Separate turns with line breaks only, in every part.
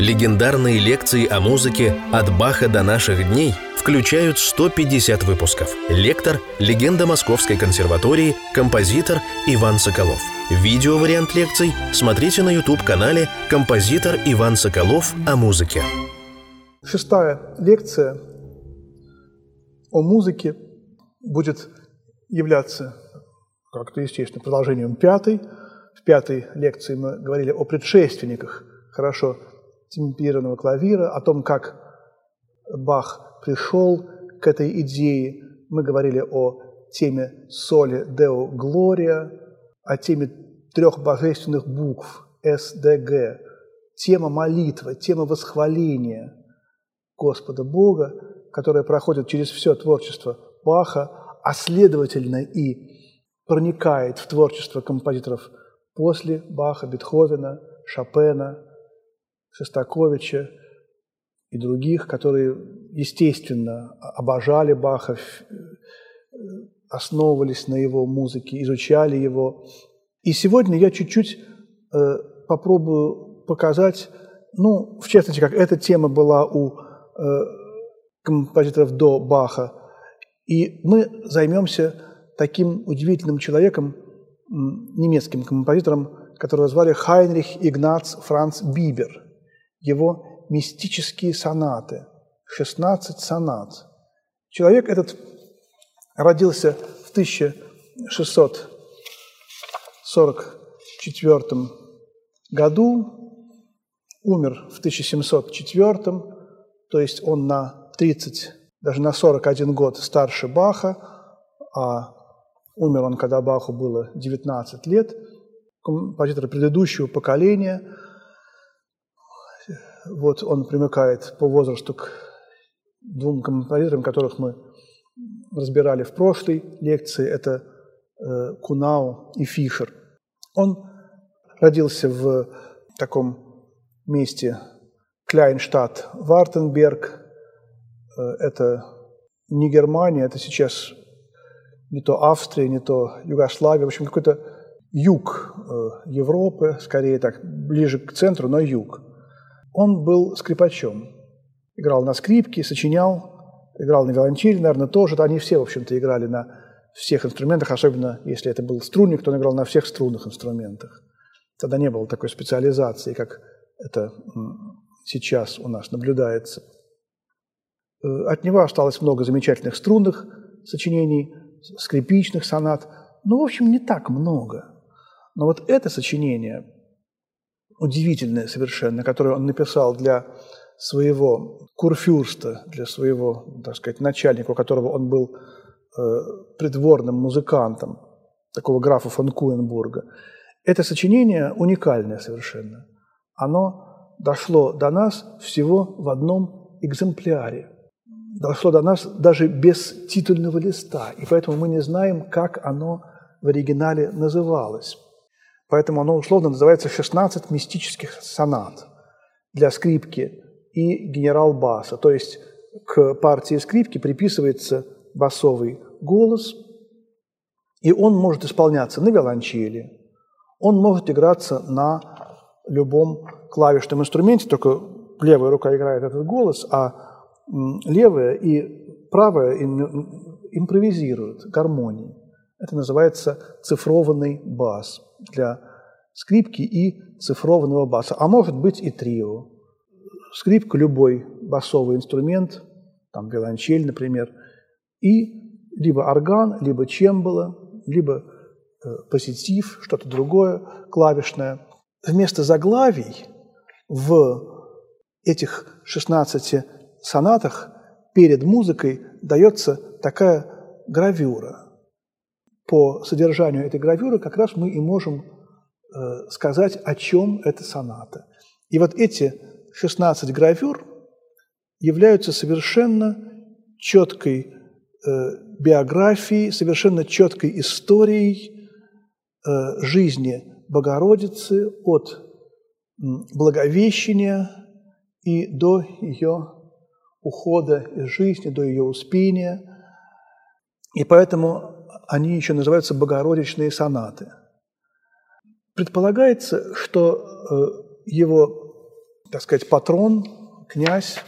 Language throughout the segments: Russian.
Легендарные лекции о музыке «От Баха до наших дней» включают 150 выпусков. Лектор – легенда Московской консерватории, композитор Иван Соколов. Видео-вариант лекций смотрите на YouTube-канале «Композитор Иван Соколов о музыке».
Шестая лекция о музыке будет являться, как-то естественно, продолжением пятой. В пятой лекции мы говорили о предшественниках хорошо темперированного клавира, о том, как Бах пришел к этой идее. Мы говорили о теме соли Део Глория, о теме трех божественных букв СДГ, тема молитвы, тема восхваления Господа Бога, которая проходит через все творчество Баха, а следовательно и проникает в творчество композиторов после Баха, Бетховена, Шопена, Шостаковича и других, которые, естественно, обожали Баха, основывались на его музыке, изучали его. И сегодня я чуть-чуть э, попробую показать, ну, в частности, как эта тема была у э, композиторов до Баха, и мы займемся таким удивительным человеком, немецким композитором, которого звали Хайнрих Игнац Франц Бибер – его мистические сонаты, 16 сонат. Человек этот родился в 1644 году, умер в 1704, то есть он на 30, даже на 41 год старше Баха, а умер он, когда Баху было 19 лет, композитор предыдущего поколения – вот он примыкает по возрасту к двум композиторам, которых мы разбирали в прошлой лекции. Это э, Кунау и Фишер. Он родился в таком месте Кляйнштадт, Вартенберг. Э, это не Германия, это сейчас не то Австрия, не то Югославия, в общем, какой-то юг э, Европы, скорее так, ближе к центру, но юг. Он был скрипачом. Играл на скрипке, сочинял, играл на виолончели, наверное, тоже. Они все, в общем-то, играли на всех инструментах, особенно если это был струнник, то он играл на всех струнных инструментах. Тогда не было такой специализации, как это сейчас у нас наблюдается. Э, от него осталось много замечательных струнных сочинений, скрипичных сонат. Ну, в общем, не так много. Но вот это сочинение удивительное совершенно, которое он написал для своего курфюрста, для своего, так сказать, начальника, у которого он был э, придворным музыкантом, такого графа фон Куенбурга. Это сочинение уникальное совершенно. Оно дошло до нас всего в одном экземпляре. Дошло до нас даже без титульного листа, и поэтому мы не знаем, как оно в оригинале называлось. Поэтому оно условно называется «16 мистических сонат» для скрипки и генерал-баса. То есть к партии скрипки приписывается басовый голос, и он может исполняться на виолончели, он может играться на любом клавишном инструменте, только левая рука играет этот голос, а левая и правая импровизируют гармонии. Это называется цифрованный бас для скрипки и цифрованного баса, а может быть и трио. Скрипка – любой басовый инструмент, там виолончель, например, и либо орган, либо чембала, либо э, позитив, что-то другое клавишное. Вместо заглавий в этих 16 сонатах перед музыкой дается такая гравюра – по содержанию этой гравюры как раз мы и можем э, сказать, о чем эта соната. И вот эти 16 гравюр являются совершенно четкой э, биографией, совершенно четкой историей э, жизни Богородицы от Благовещения и до ее ухода из жизни, до ее успения. И поэтому они еще называются богородичные сонаты. Предполагается, что э, его так сказать, патрон, князь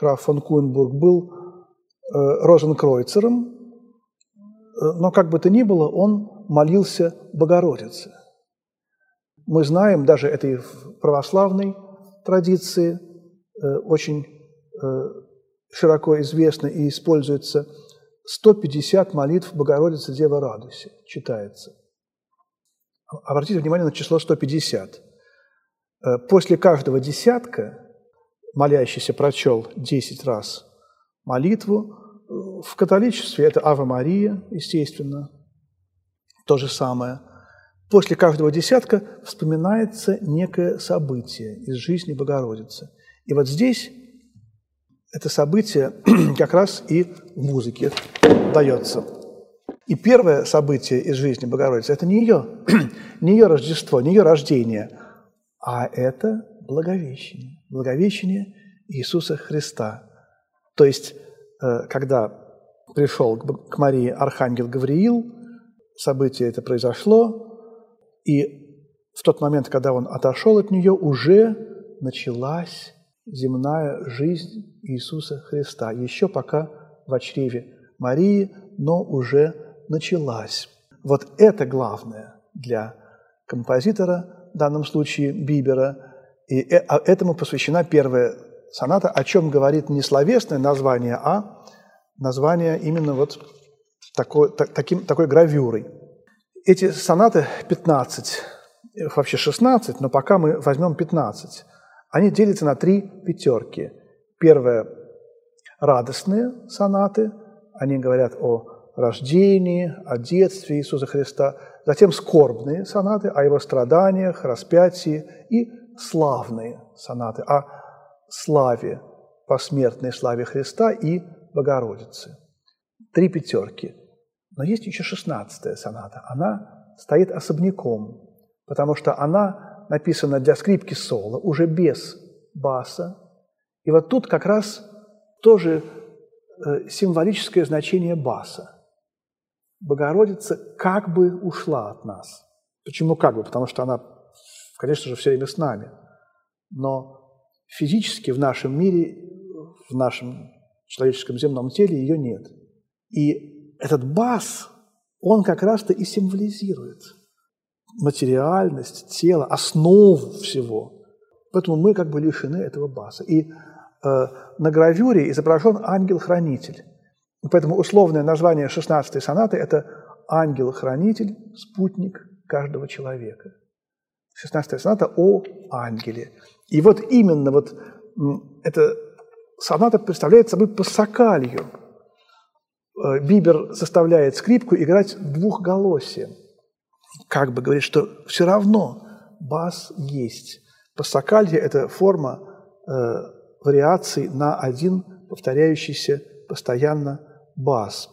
граф фон Куенбург был э, розенкройцером, э, но как бы то ни было, он молился Богородице. Мы знаем, даже этой православной традиции очень широко известно и используется 150 молитв Богородицы Дева Радуси, читается. Обратите внимание на число 150. Э, после каждого десятка молящийся прочел 10 раз молитву. В католичестве это Ава Мария, естественно, то же самое. После каждого десятка вспоминается некое событие из жизни Богородицы. И вот здесь это событие как раз и в музыке дается. И первое событие из жизни Богородицы – это не ее, не ее Рождество, не ее рождение, а это Благовещение. Благовещение Иисуса Христа. То есть, э, когда пришел к Марии архангел Гавриил, событие это произошло, и в тот момент, когда он отошел от нее, уже началась земная жизнь Иисуса Христа. Еще пока в чреве Марии, но уже началась. Вот это главное для композитора, в данном случае Бибера, и э, а этому посвящена первая соната, о чем говорит не словесное название, а название именно вот такой, таким, такой гравюрой. Эти сонаты 15, вообще 16, но пока мы возьмем 15. Они делятся на три пятерки. Первое – радостные сонаты, они говорят о рождении, о детстве Иисуса Христа. Затем скорбные сонаты о его страданиях, распятии и славные сонаты о славе, посмертной славе Христа и Богородицы. Три пятерки. Но есть еще шестнадцатая соната. Она стоит особняком, потому что она написана для скрипки соло, уже без баса. И вот тут как раз тоже э, символическое значение баса. Богородица как бы ушла от нас. Почему как бы? Потому что она конечно же, все время с нами. Но физически в нашем мире, в нашем человеческом земном теле ее нет. И этот бас, он как раз-то и символизирует материальность тела, основу всего. Поэтому мы как бы лишены этого баса. И э, на гравюре изображен ангел-хранитель. Поэтому условное название 16-й сонаты – это ангел-хранитель, спутник каждого человека – 16 соната о ангеле. И вот именно вот эта соната представляет собой пассакалью. Э, Бибер заставляет скрипку играть двухголосием. Как бы говорит, что все равно бас есть. Пассакалья – это форма э, вариаций на один повторяющийся постоянно бас.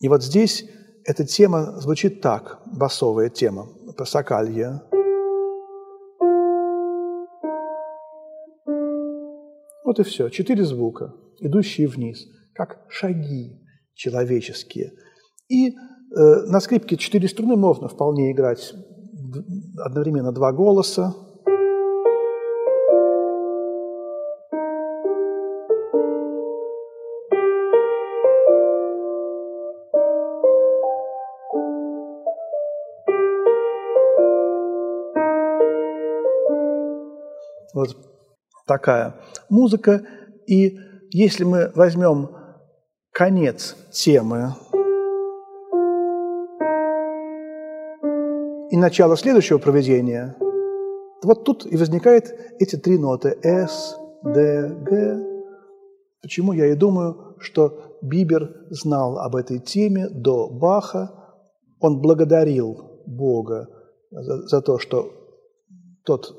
И вот здесь эта тема звучит так, басовая тема, пассакалья. Вот и все. Четыре звука, идущие вниз, как шаги человеческие. И на скрипке четыре струны можно вполне играть одновременно два голоса. Вот такая музыка. И если мы возьмем конец темы и начало следующего проведения, вот тут и возникают эти три ноты S, D, G. Почему я и думаю, что Бибер знал об этой теме до Баха. Он благодарил Бога за, за то, что тот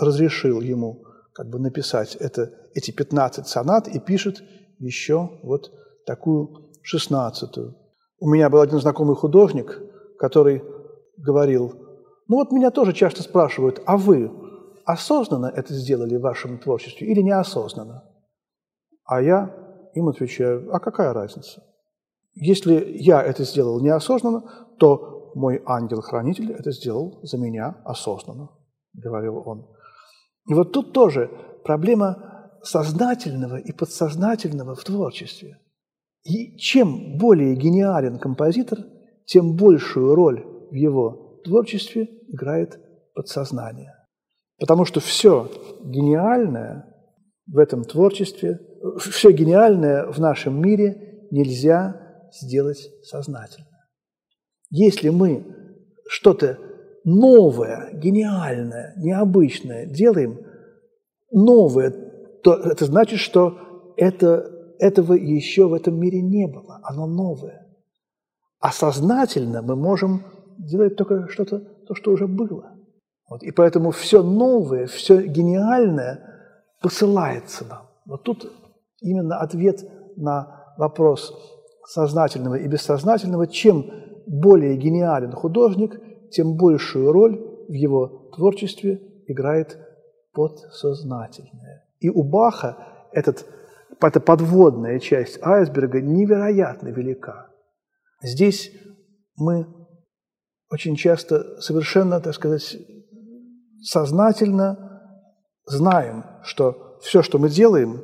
разрешил ему как бы написать это, эти 15 сонат и пишет еще вот такую шестнадцатую. У меня был один знакомый художник, который говорил, ну вот меня тоже часто спрашивают, а вы осознанно это сделали в вашем творчестве или неосознанно? А я им отвечаю, а какая разница? Если я это сделал неосознанно, то мой ангел-хранитель это сделал за меня осознанно, говорил он. И вот тут тоже проблема сознательного и подсознательного в творчестве. И чем более гениален композитор, тем большую роль в его творчестве играет подсознание. Потому что все гениальное в этом творчестве, все гениальное в нашем мире нельзя сделать сознательно. Если мы что-то новое, гениальное, необычное делаем, новое, то это значит, что это, этого еще в этом мире не было, оно новое. А сознательно мы можем делать только что-то, то, что уже было. Вот. И поэтому все новое, все гениальное посылается нам. Вот тут именно ответ на вопрос сознательного и бессознательного. Чем более гениален художник, тем большую роль в его творчестве играет подсознательное. И у Баха этот, эта подводная часть айсберга невероятно велика. Здесь мы очень часто совершенно, так сказать, сознательно знаем, что все, что мы делаем,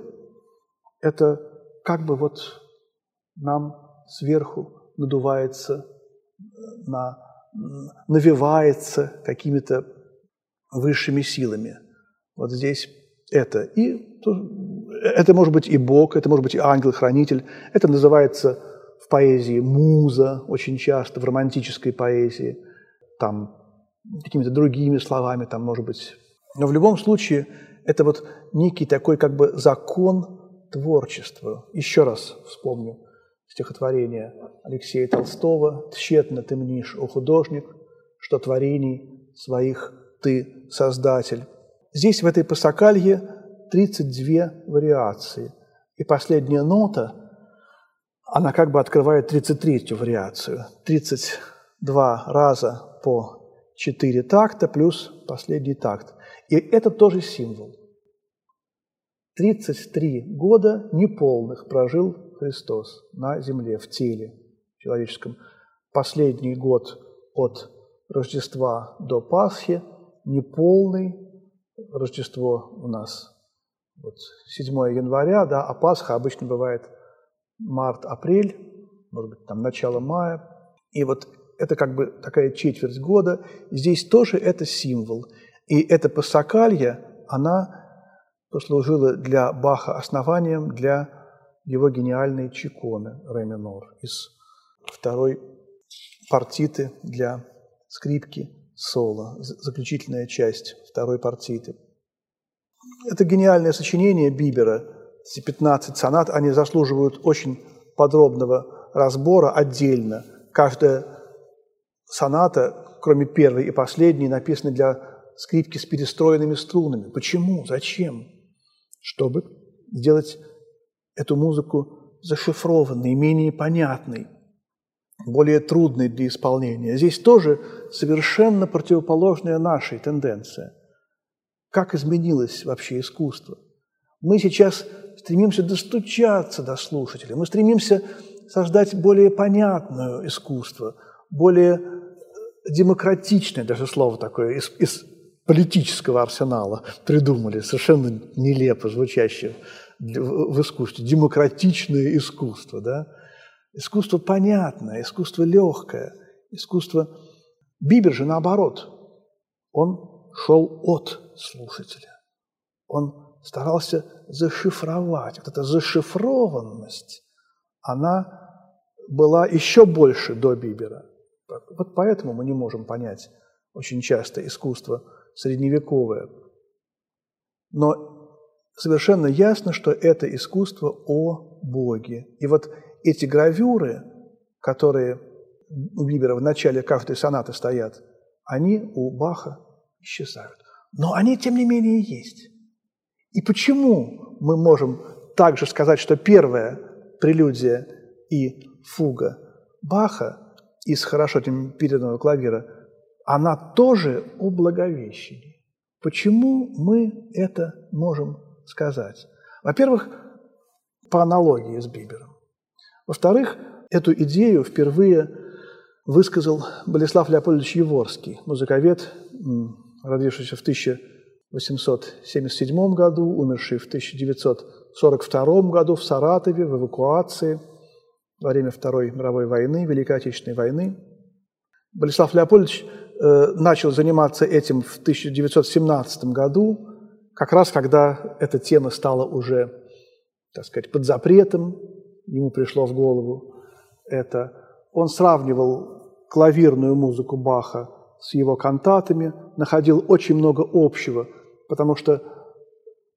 это как бы вот нам сверху надувается, на, навивается какими-то высшими силами. Вот здесь это. И это может быть и Бог, это может быть и ангел-хранитель. Это называется в поэзии муза очень часто, в романтической поэзии. Там какими-то другими словами, там, может быть. Но в любом случае это вот некий такой как бы закон творчества. Еще раз вспомню стихотворение Алексея Толстого «Тщетно ты мнишь, о художник, что творений своих ты создатель». Здесь в этой пасакалье 32 вариации. И последняя нота, она как бы открывает 33-ю вариацию. 32 раза по четыре такта плюс последний такт. И это тоже символ. 33 года неполных прожил Христос на земле, в теле человеческом. Последний год от Рождества до Пасхи, неполный, Рождество у нас вот 7 января, да, а Пасха обычно бывает март-апрель, может быть, там начало мая. И вот это как бы такая четверть года. Здесь тоже это символ. И эта пассакалья, она послужила для Баха основанием для его гениальной чиконы ре минор из второй партиты для скрипки соло, заключительная часть второй партиты. Это гениальное сочинение Бибера, эти 15 сонат, они заслуживают очень подробного разбора отдельно. Каждая соната, кроме первой и последней, написаны для скрипки с перестроенными струнами. Почему? Зачем? Чтобы сделать эту музыку зашифрованной, менее понятной, более трудной для исполнения. Здесь тоже совершенно противоположная нашей тенденция. Как изменилось вообще искусство? Мы сейчас стремимся достучаться до слушателя, мы стремимся создать более понятное искусство, более демократичное даже слово такое из, из политического арсенала придумали, совершенно нелепо звучащее в искусстве. Демократичное искусство, да? Искусство понятное, искусство легкое, искусство... Бибер же наоборот. Он шел от слушателя. Он старался зашифровать. Вот эта зашифрованность, она была еще больше до Бибера. Вот поэтому мы не можем понять очень часто искусство средневековое. Но совершенно ясно, что это искусство о Боге. И вот эти гравюры, которые у Бибера в начале каждой сонаты стоят, они у Баха исчезают. Но они, тем не менее, есть. И почему мы можем также сказать, что первая прелюдия и фуга Баха из хорошо темперированного клавира, она тоже о Благовещении. Почему мы это можем сказать? Во-первых, по аналогии с Бибером. Во-вторых, эту идею впервые высказал Болеслав Леопольдович Еворский, музыковед, родившийся в 1000 1877 году, умерший в 1942 году в Саратове в эвакуации во время Второй мировой войны, Великой Отечественной войны. Болеслав Леопольдович э, начал заниматься этим в 1917 году, как раз когда эта тема стала уже, так сказать, под запретом, ему пришло в голову это. Он сравнивал клавирную музыку Баха с его кантатами, находил очень много общего, потому что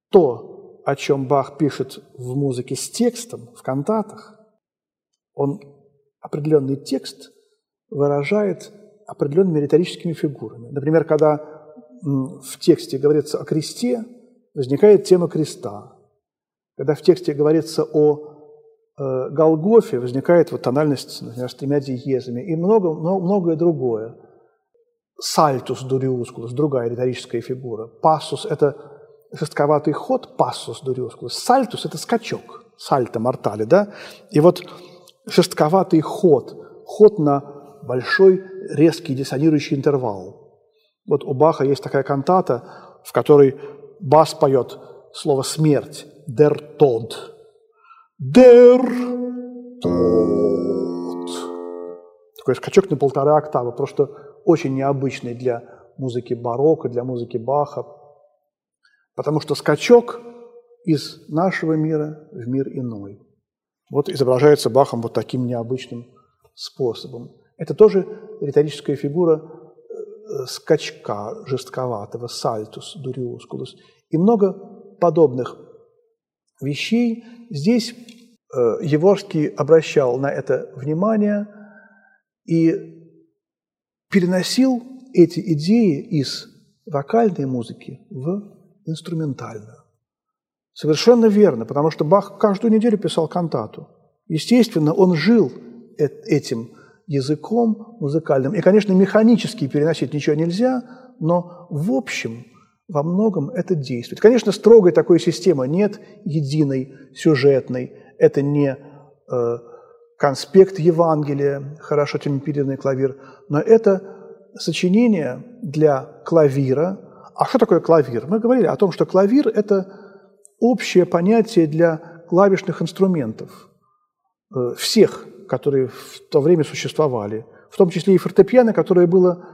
то, о чем Бах пишет в музыке с текстом, в кантатах, он определенный текст выражает определенными риторическими фигурами. Например, когда в тексте говорится о кресте, возникает тема креста. Когда в тексте говорится о э, Голгофе, возникает вот тональность, например, с тремя диезами и много, много, многое другое. Сальтус дуриускулус, другая риторическая фигура. Пассус – это жестковатый ход, пассус дуриускулус. Сальтус – это скачок, сальто мортали, да? И вот жестковатый ход, ход на большой резкий диссонирующий интервал. Вот у Баха есть такая кантата, в которой бас поет слово «смерть» – «der Tod». «Der Tod». Такой скачок на полтора октавы, просто очень необычный для музыки барокко, для музыки Баха, потому что скачок из нашего мира в мир иной. Вот изображается Бахом вот таким необычным способом. Это тоже риторическая фигура э, скачка жестковатого, сальтус, дуриускулус. И много подобных вещей. Здесь э, Еворский обращал на это внимание и переносил эти идеи из вокальной музыки в инструментальную. Совершенно верно, потому что Бах каждую неделю писал кантату. Естественно, он жил этим языком музыкальным. И, конечно, механически переносить ничего нельзя, но в общем во многом это действует. Конечно, строгой такой системы нет, единой, сюжетной. Это не э, конспект Евангелия, хорошо темперированный клавир, но это сочинение для клавира. А что такое клавир? Мы говорили о том, что клавир – это общее понятие для клавишных инструментов, э, всех, которые в то время существовали, в том числе и фортепиано, которое было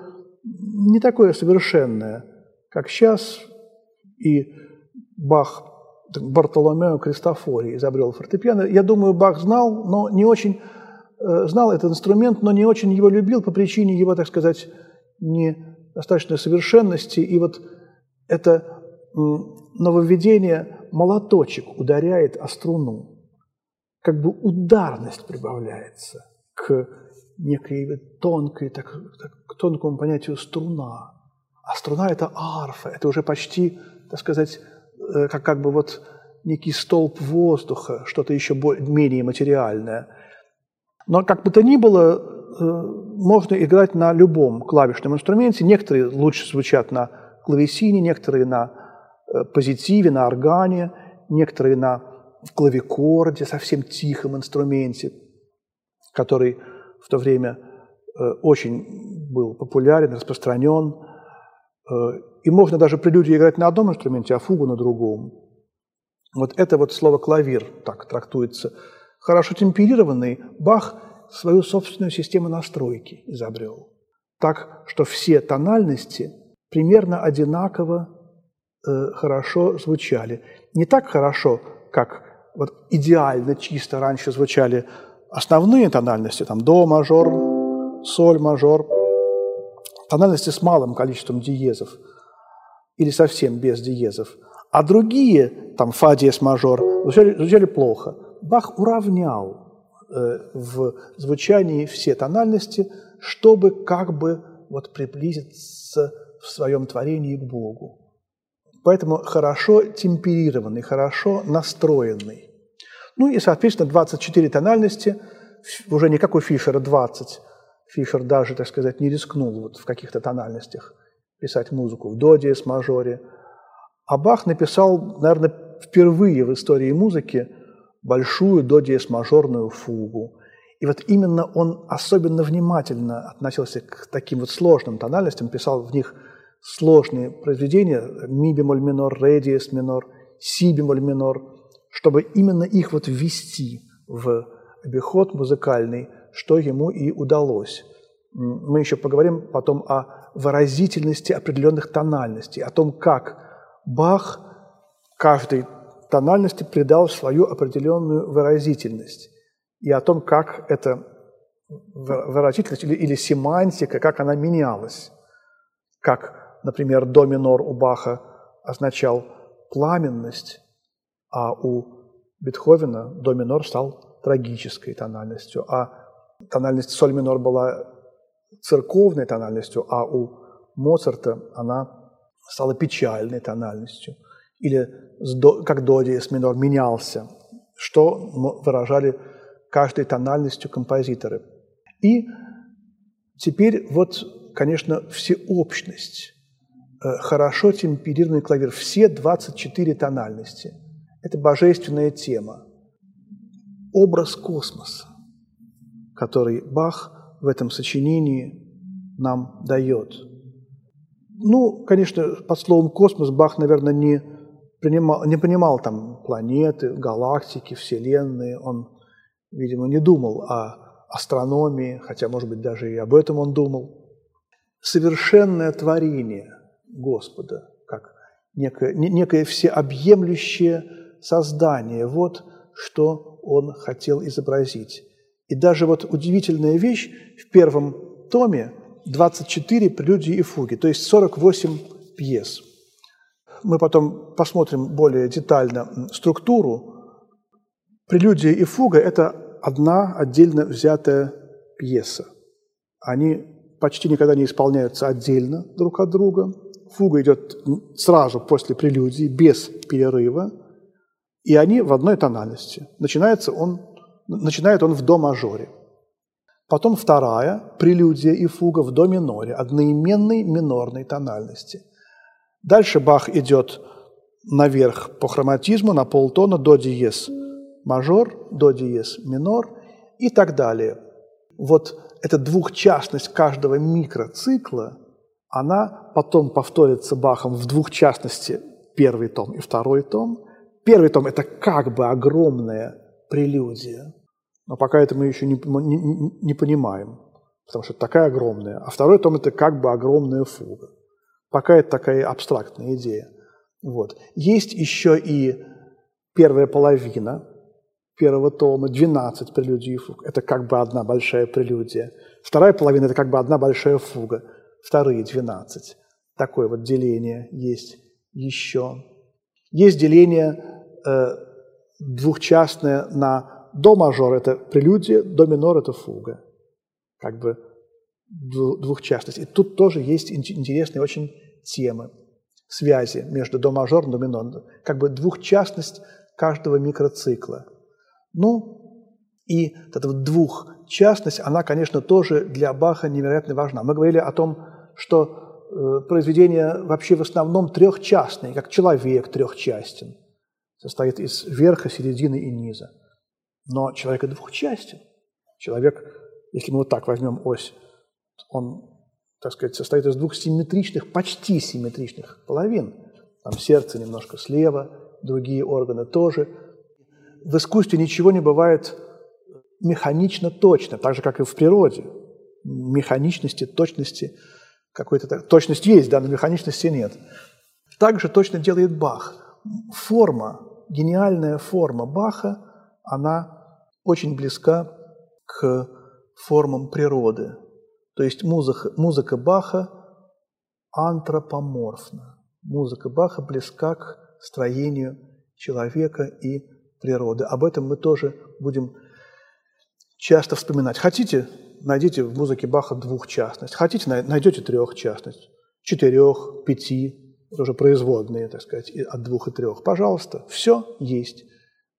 не такое совершенное, как сейчас, и Бах Бартоломео Кристофори изобрел фортепиано. Я думаю, Бах знал, но не очень э, знал этот инструмент, но не очень его любил по причине его, так сказать, недостаточной совершенности. И вот это нововведение молоточек ударяет о струну. Как бы ударность прибавляется к некой тонкой, так, так, к тонкому понятию струна. А струна – это арфа, это уже почти, так сказать, как, как бы вот некий столб воздуха, что-то еще более, менее материальное. Но как бы то ни было, э, можно играть на любом клавишном инструменте. Некоторые лучше звучат на клавесине, некоторые на э, позитиве, на органе, некоторые на клавикорде, совсем тихом инструменте, который в то время очень был популярен, распространен. И можно даже прелюдию играть на одном инструменте, а фугу на другом. Вот это вот слово «клавир» так трактуется. Хорошо темперированный Бах свою собственную систему настройки изобрел. Так, что все тональности примерно одинаково э, хорошо звучали. Не так хорошо, как вот идеально чисто раньше звучали основные тональности, там до мажор, соль мажор, тональности с малым количеством диезов – или совсем без диезов. А другие, там, фа диез мажор, звучали, звучали плохо. Бах уравнял э, в звучании все тональности, чтобы как бы вот приблизиться в своем творении к Богу. Поэтому хорошо темперированный, хорошо настроенный. Ну и, соответственно, 24 тональности, уже не как у Фишера 20. Фишер даже, так сказать, не рискнул вот в каких-то тональностях писать музыку в до диез мажоре. А Бах написал, наверное, впервые в истории музыки большую до диез мажорную фугу. И вот именно он особенно внимательно относился к таким вот сложным тональностям, писал в них сложные произведения, ми бемоль минор, ре диез минор, си бемоль минор, чтобы именно их вот ввести в обиход музыкальный, что ему и удалось. Мы еще поговорим потом о выразительности определенных тональностей, о том, как Бах каждой тональности придал свою определенную выразительность, и о том, как эта выразительность или, или семантика, как она менялась. Как, например, до минор у Баха означал пламенность, а у Бетховена до минор стал трагической тональностью, а тональность соль минор была церковной тональностью, а у Моцарта она стала печальной тональностью. Или как до диез минор менялся, что выражали каждой тональностью композиторы. И теперь вот, конечно, всеобщность. Э, хорошо темперированный клавир, все 24 тональности. Это божественная тема. Образ космоса, который Бах в этом сочинении нам дает. Ну, конечно, под словом «космос» Бах, наверное, не, принимал, не понимал там планеты, галактики, вселенные. Он, видимо, не думал о астрономии, хотя, может быть, даже и об этом он думал. Совершенное творение Господа, как некое, некое всеобъемлющее создание. Вот что он хотел изобразить. И даже вот удивительная вещь, в первом томе 24 прелюдии и фуги, то есть 48 пьес. Мы потом посмотрим более детально структуру. Прелюдия и фуга – это одна отдельно взятая пьеса. Они почти никогда не исполняются отдельно друг от друга. Фуга идет сразу после прелюдии, без перерыва, и они в одной тональности. Начинается он начинает он в до мажоре. Потом вторая, прелюдия и фуга в до миноре, одноименной минорной тональности. Дальше Бах идет наверх по хроматизму на полтона до диез мажор, до диез минор и так далее. Вот эта двухчастность каждого микроцикла, она потом повторится Бахом в двухчастности первый том и второй том. Первый том – это как бы огромная прелюдия, но пока это мы еще не, не, не понимаем, потому что это такая огромная. А второй том – это как бы огромная фуга. Пока это такая абстрактная идея. Вот. Есть еще и первая половина первого тома, 12 прелюдий и фуг. Это как бы одна большая прелюдия. Вторая половина – это как бы одна большая фуга. Вторые 12. Такое вот деление есть еще. Есть деление э, двухчастное на до мажор – это прелюдия, до минор – это фуга. Как бы двухчастность. И тут тоже есть интересные очень темы, связи между до мажор и до минор. Как бы двухчастность каждого микроцикла. Ну, и эта вот двухчастность, она, конечно, тоже для Баха невероятно важна. Мы говорили о том, что э, произведения вообще в основном трехчастные, как человек трехчастен, состоит из верха, середины и низа. Но человек двухчастен. Человек, если мы вот так возьмем ось, он, так сказать, состоит из двух симметричных, почти симметричных половин. Там сердце немножко слева, другие органы тоже. В искусстве ничего не бывает механично точно, так же, как и в природе. Механичности, точности, какой-то точность есть, да, но механичности нет. Так же точно делает Бах. Форма, гениальная форма Баха, она очень близка к формам природы. То есть музыка, музыка Баха антропоморфна. Музыка Баха близка к строению человека и природы. Об этом мы тоже будем часто вспоминать. Хотите, найдите в музыке Баха двухчастность. Хотите, найдете трехчастность, четырех, пяти, тоже производные, так сказать, от двух и трех. Пожалуйста, все есть.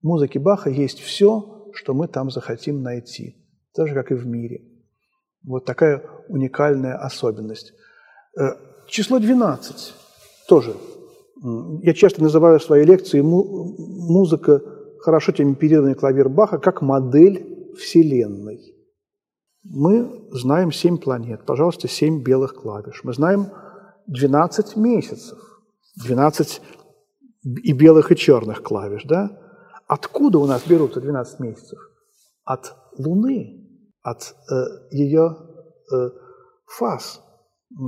В музыке Баха есть все, что мы там захотим найти, так же, как и в мире. Вот такая уникальная особенность. Э, число 12 тоже. Я часто называю свои лекции музыка, хорошо темперированный клавир Баха, как модель Вселенной. Мы знаем семь планет, пожалуйста, семь белых клавиш. Мы знаем 12 месяцев, 12 и белых, и черных клавиш, да? Откуда у нас берутся 12 месяцев? От Луны, от э, ее э, фаз.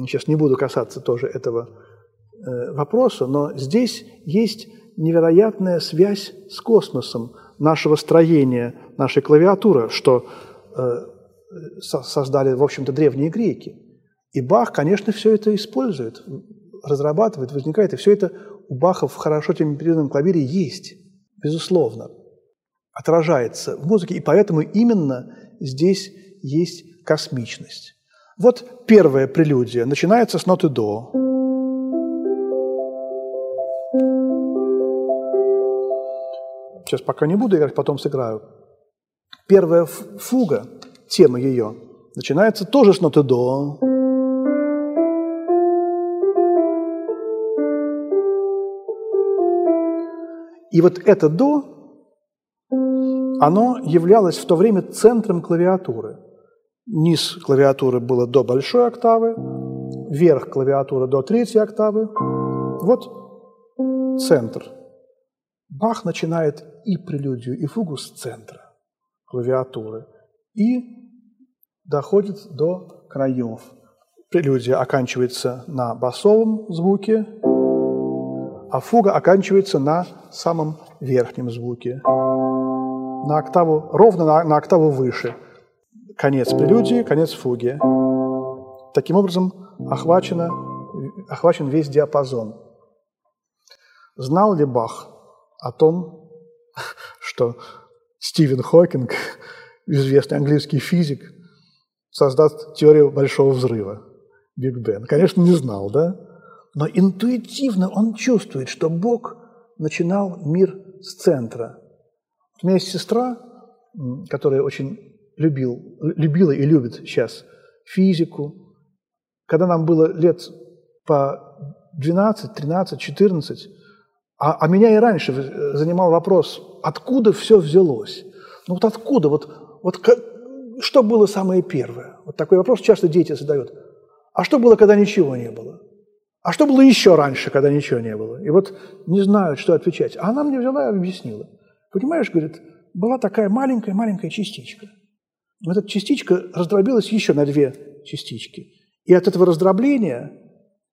Сейчас не буду касаться тоже этого э, вопроса, но здесь есть невероятная связь с космосом нашего строения, нашей клавиатуры, что э, создали, в общем-то, древние греки. И Бах, конечно, все это использует, разрабатывает, возникает, и все это у Баха в хорошо темперированном клавире есть, безусловно, отражается в музыке, и поэтому именно здесь есть космичность. Вот первая прелюдия начинается с ноты «до». Сейчас пока не буду играть, потом сыграю. Первая фуга, тема ее, начинается тоже с ноты «до». И вот это «до», оно являлось в то время центром клавиатуры. Низ клавиатуры было до большой октавы, верх клавиатуры до третьей октавы. Вот центр. Бах начинает и прелюдию, и фугу с центра клавиатуры и доходит до краев. Прелюдия оканчивается на басовом звуке, а фуга оканчивается на самом верхнем звуке, на октаву, ровно на, на октаву выше. Конец прелюдии, конец фуги. Таким образом, охвачено, охвачен весь диапазон. Знал ли Бах о том, что Стивен Хокинг, известный английский физик, создаст теорию большого взрыва, Биг Бен? Конечно, не знал, да? Но интуитивно он чувствует, что Бог начинал мир с центра. У меня есть сестра, которая очень любил, любила и любит сейчас физику. Когда нам было лет по 12, 13, 14, а, а меня и раньше занимал вопрос, откуда все взялось? Ну вот откуда? Вот, вот что было самое первое? Вот такой вопрос часто дети задают. А что было, когда ничего не было? А что было еще раньше, когда ничего не было? И вот не знают, что отвечать. А она мне взяла и объяснила. Понимаешь, говорит, была такая маленькая-маленькая частичка. Но эта частичка раздробилась еще на две частички. И от этого раздробления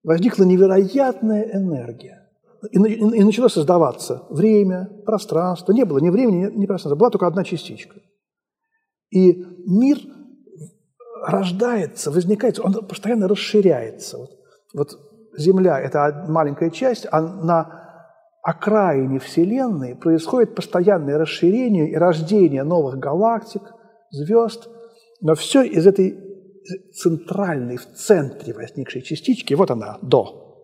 возникла невероятная энергия. И, и, и начало создаваться время, пространство. Не было ни времени, ни пространства. Была только одна частичка. И мир рождается, возникает, он постоянно расширяется. Вот, вот Земля – это маленькая часть, а на окраине Вселенной происходит постоянное расширение и рождение новых галактик, звезд, но все из этой центральной, в центре возникшей частички, вот она, до.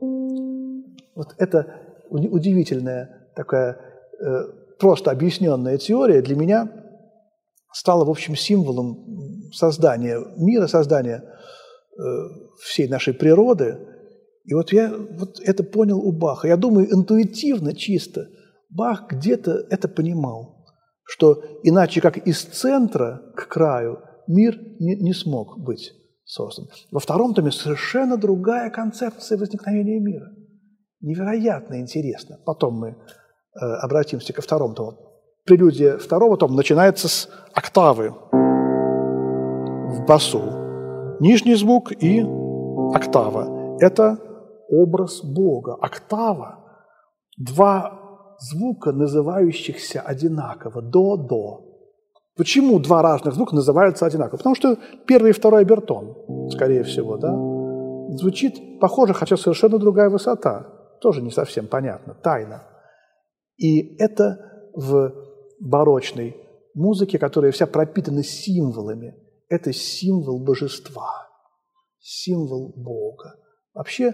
Вот это удивительная такая э, просто объясненная теория для меня стала, в общем, символом создания мира, создания э, всей нашей природы – и вот я вот это понял у Баха. Я думаю, интуитивно, чисто, Бах где-то это понимал, что иначе как из центра к краю мир не, не смог быть создан. Во втором томе совершенно другая концепция возникновения мира. Невероятно интересно. Потом мы э, обратимся ко второму тому. Прелюдия второго тома начинается с октавы в басу. Нижний звук и октава. Это образ Бога. Октава – два звука, называющихся одинаково – до-до. Почему два разных звука называются одинаково? Потому что первый и второй обертон, скорее всего, да? Звучит похоже, хотя совершенно другая высота. Тоже не совсем понятно, тайна. И это в барочной музыке, которая вся пропитана символами. Это символ божества, символ Бога. Вообще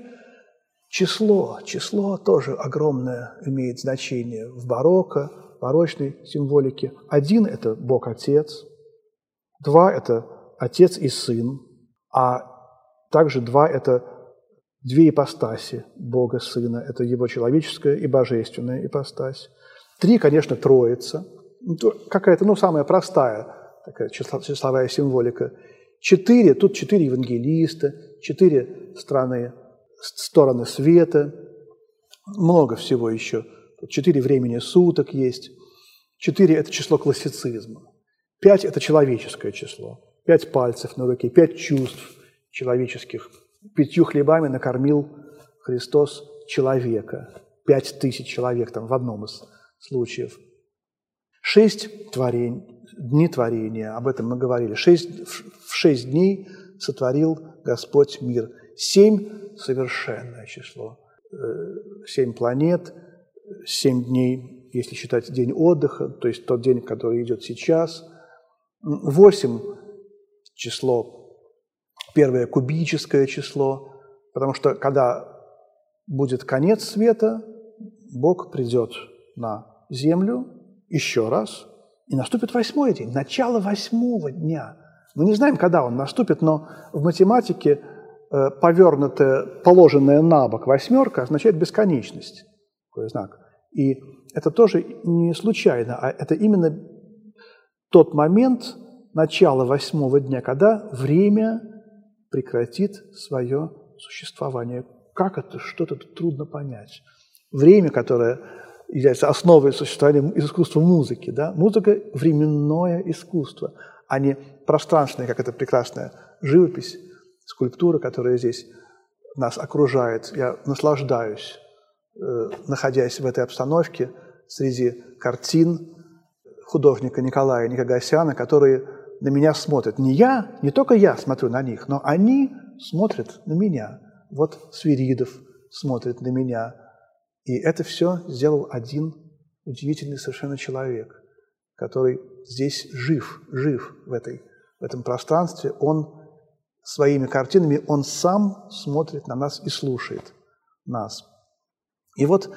Число, число тоже огромное имеет значение в барокко, барочной символике. Один – это Бог-Отец, два – это Отец и Сын, а также два – это две ипостаси Бога Сына. Это Его человеческая и божественная ипостась. Три, конечно, Троица. Ну, какая-то, ну, самая простая такая числовая символика. Четыре, тут четыре евангелиста, четыре страны стороны света, много всего еще. Четыре времени суток есть. Четыре – это число классицизма. Пять – это человеческое число. Пять пальцев на руке, пять чувств человеческих. Пятью хлебами накормил Христос человека. Пять тысяч человек там в одном из случаев. Шесть творений, дни творения, об этом мы говорили. Шесть, в шесть дней сотворил Господь мир. Семь – совершенное число. Э, семь планет, семь дней, если считать день отдыха, то есть тот день, который идет сейчас. Восемь – число, первое – кубическое число, потому что когда будет конец света, Бог придет на землю еще раз, и наступит восьмой день, начало восьмого дня. Мы не знаем, когда он наступит, но в математике повернутая, положенная на бок восьмерка означает бесконечность, такой знак. И это тоже не случайно, а это именно тот момент начала восьмого дня, когда время прекратит свое существование. Как это? Что-то трудно понять. Время, которое является основой существования искусства музыки. Да? Музыка – временное искусство, а не пространственное, как это прекрасная живопись, скульптура, которая здесь нас окружает. Я наслаждаюсь, э, находясь в этой обстановке среди картин художника Николая Никогасяна, которые на меня смотрят. Не я, не только я смотрю на них, но они смотрят на меня. Вот Свиридов смотрит на меня, и это все сделал один удивительный совершенно человек, который здесь жив, жив в, этой, в этом пространстве. Он своими картинами, он сам смотрит на нас и слушает нас. И вот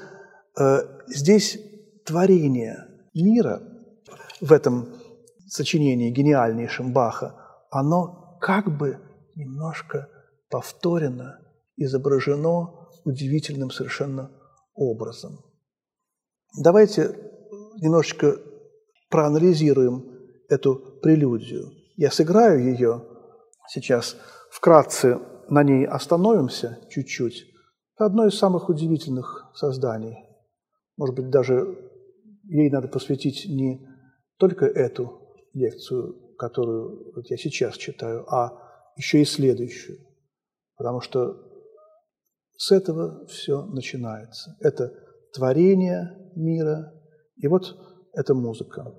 э, здесь творение мира в этом сочинении гениальнейшем Баха, оно как бы немножко повторено, изображено удивительным совершенно образом. Давайте немножечко проанализируем эту прелюдию. Я сыграю ее сейчас, вкратце на ней остановимся чуть-чуть. Это одно из самых удивительных созданий. Может быть, даже ей надо посвятить не только эту лекцию, которую вот я сейчас читаю, а еще и следующую. Потому что с этого все начинается. Это творение мира, и вот эта музыка.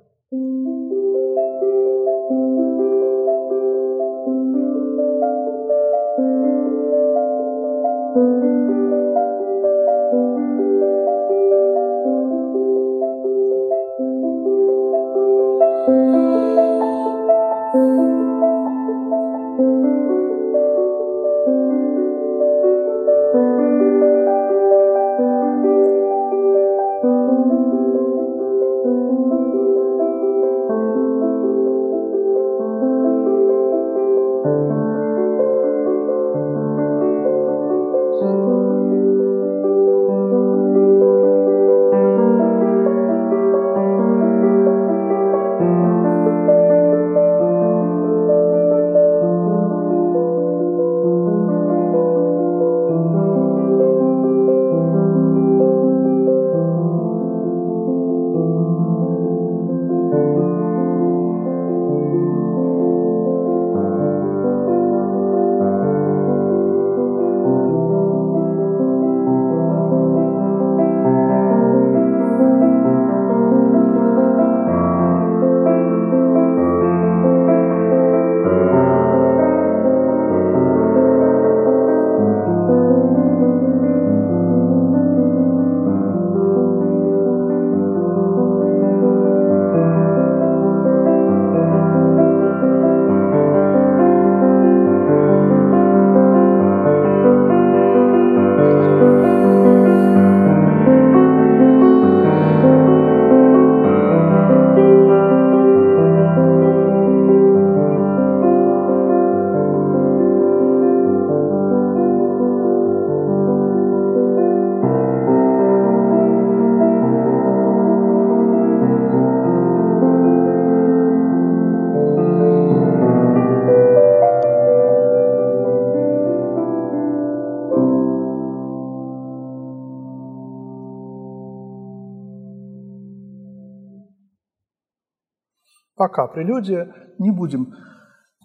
Пока прелюдия, не будем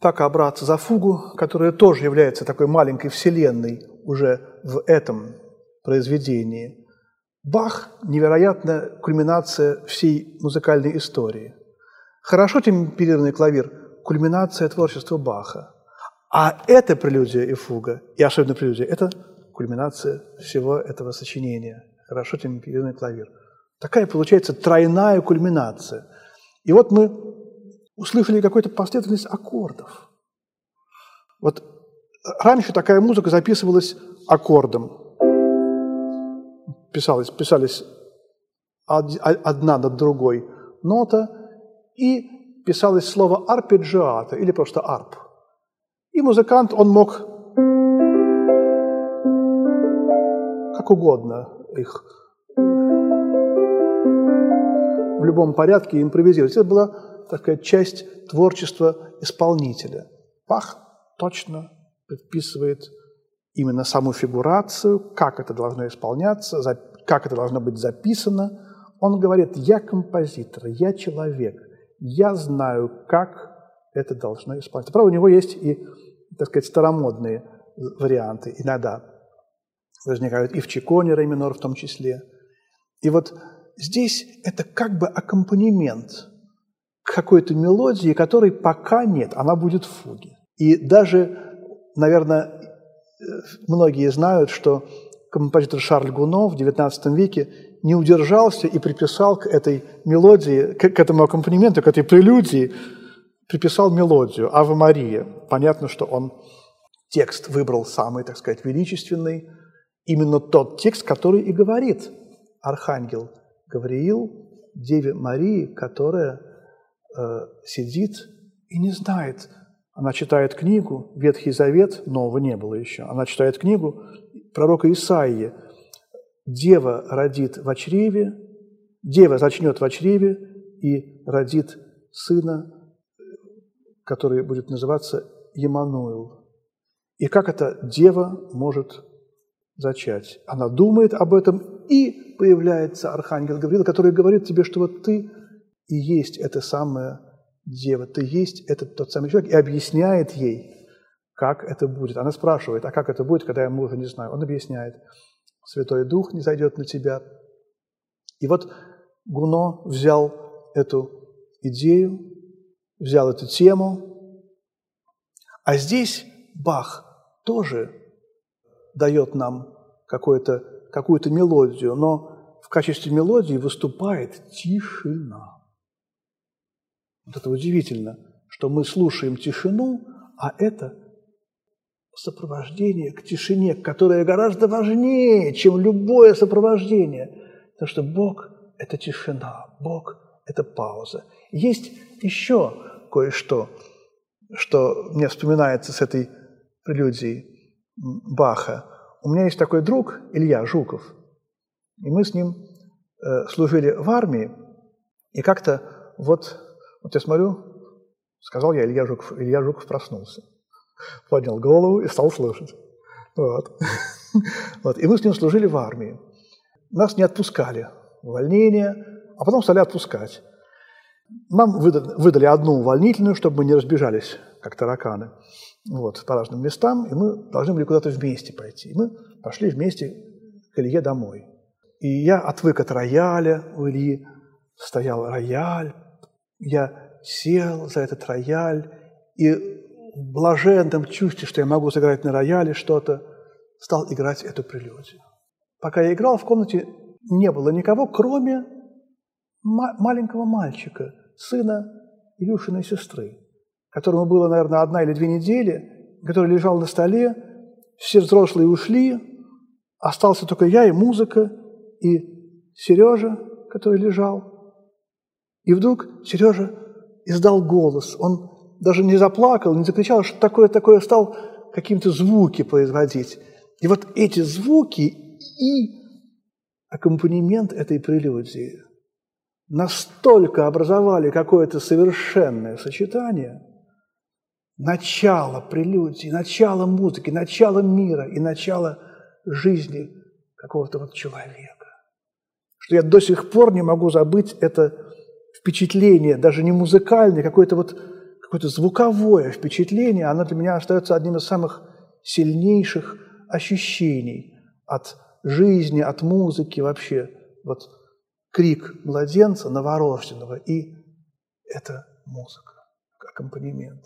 пока браться за фугу, которая тоже является такой маленькой вселенной уже в этом произведении. Бах – невероятная кульминация всей музыкальной истории. Хорошо темперированный клавир – кульминация творчества Баха. А эта прелюдия и фуга, и особенно прелюдия – это кульминация всего этого сочинения. Хорошо темперированный клавир. Такая получается тройная кульминация. И вот мы услышали какую-то последовательность аккордов. Вот раньше такая музыка записывалась аккордом. Писалась, писались одна над другой нота, и писалось слово арпеджиата, или просто арп. И музыкант, он мог как угодно их в любом порядке импровизировать. Это была, так сказать, часть творчества исполнителя. Пах точно предписывает именно саму фигурацию, как это должно исполняться, как это должно быть записано. Он говорит, я композитор, я человек, я знаю, как это должно исполняться. Правда, у него есть и, так сказать, старомодные варианты иногда возникают, и в чеконе ре минор в том числе. И вот здесь это как бы аккомпанемент какой-то мелодии, которой пока нет, она будет в фуге. И даже, наверное, многие знают, что композитор Шарль Гуно в XIX веке не удержался и приписал к этой мелодии, к, этому аккомпанементу, к этой прелюдии, приписал мелодию «Ава Мария». Понятно, что он текст выбрал самый, так сказать, величественный, именно тот текст, который и говорит архангел Гавриил Деве Марии, которая э, сидит и не знает, она читает книгу, Ветхий Завет, нового не было еще. Она читает книгу пророка Исаии. Дева родит в чреве, дева зачнет в чреве и родит сына, который будет называться Емануил. И как эта дева может зачать? Она думает об этом, и появляется архангел Гавриил, который говорит тебе, что вот ты и есть это самое дева, ты есть этот тот самый человек, и объясняет ей, как это будет. Она спрашивает, а как это будет, когда я мужа не знаю? Он объясняет, Святой Дух не зайдет на тебя. И вот Гуно взял эту идею, взял эту тему, а здесь Бах тоже дает нам какую-то какую-то мелодию, но в качестве мелодии выступает тишина. Вот это удивительно, что мы слушаем тишину, а это сопровождение к тишине, которое гораздо важнее, чем любое сопровождение. Потому что Бог – это тишина, Бог – это пауза. Есть еще кое-что, что мне вспоминается с этой прелюдией Баха. У меня есть такой друг, Илья Жуков, и мы с ним э, служили в армии, и как-то вот вот я смотрю, сказал я, Илья Жуков, Илья Жуков проснулся. Поднял голову и стал слушать. Вот. вот. И мы с ним служили в армии. Нас не отпускали. Увольнение, а потом стали отпускать. Нам выдали, выдали одну увольнительную, чтобы мы не разбежались, как тараканы, вот, по разным местам, и мы должны были куда-то вместе пойти. И мы пошли вместе к Илье домой. И я отвык от рояля, у Ильи стоял рояль, я сел за этот рояль и в блаженном чувстве, что я могу сыграть на рояле что-то, стал играть эту прелюдию. Пока я играл, в комнате не было никого, кроме ма- маленького мальчика, сына Илюшиной сестры, которому было, наверное, одна или две недели, который лежал на столе, все взрослые ушли, остался только я и музыка, и Сережа, который лежал – и вдруг Сережа издал голос. Он даже не заплакал, не закричал, что такое-такое стал каким-то звуки производить. И вот эти звуки и аккомпанемент этой прелюдии настолько образовали какое-то совершенное сочетание начало прелюдии, начало музыки, начало мира и начало жизни какого-то вот человека, что я до сих пор не могу забыть это впечатление, даже не музыкальное, какое-то вот какое-то звуковое впечатление, оно для меня остается одним из самых сильнейших ощущений от жизни, от музыки вообще. Вот крик младенца новорожденного, и это музыка, аккомпанемент.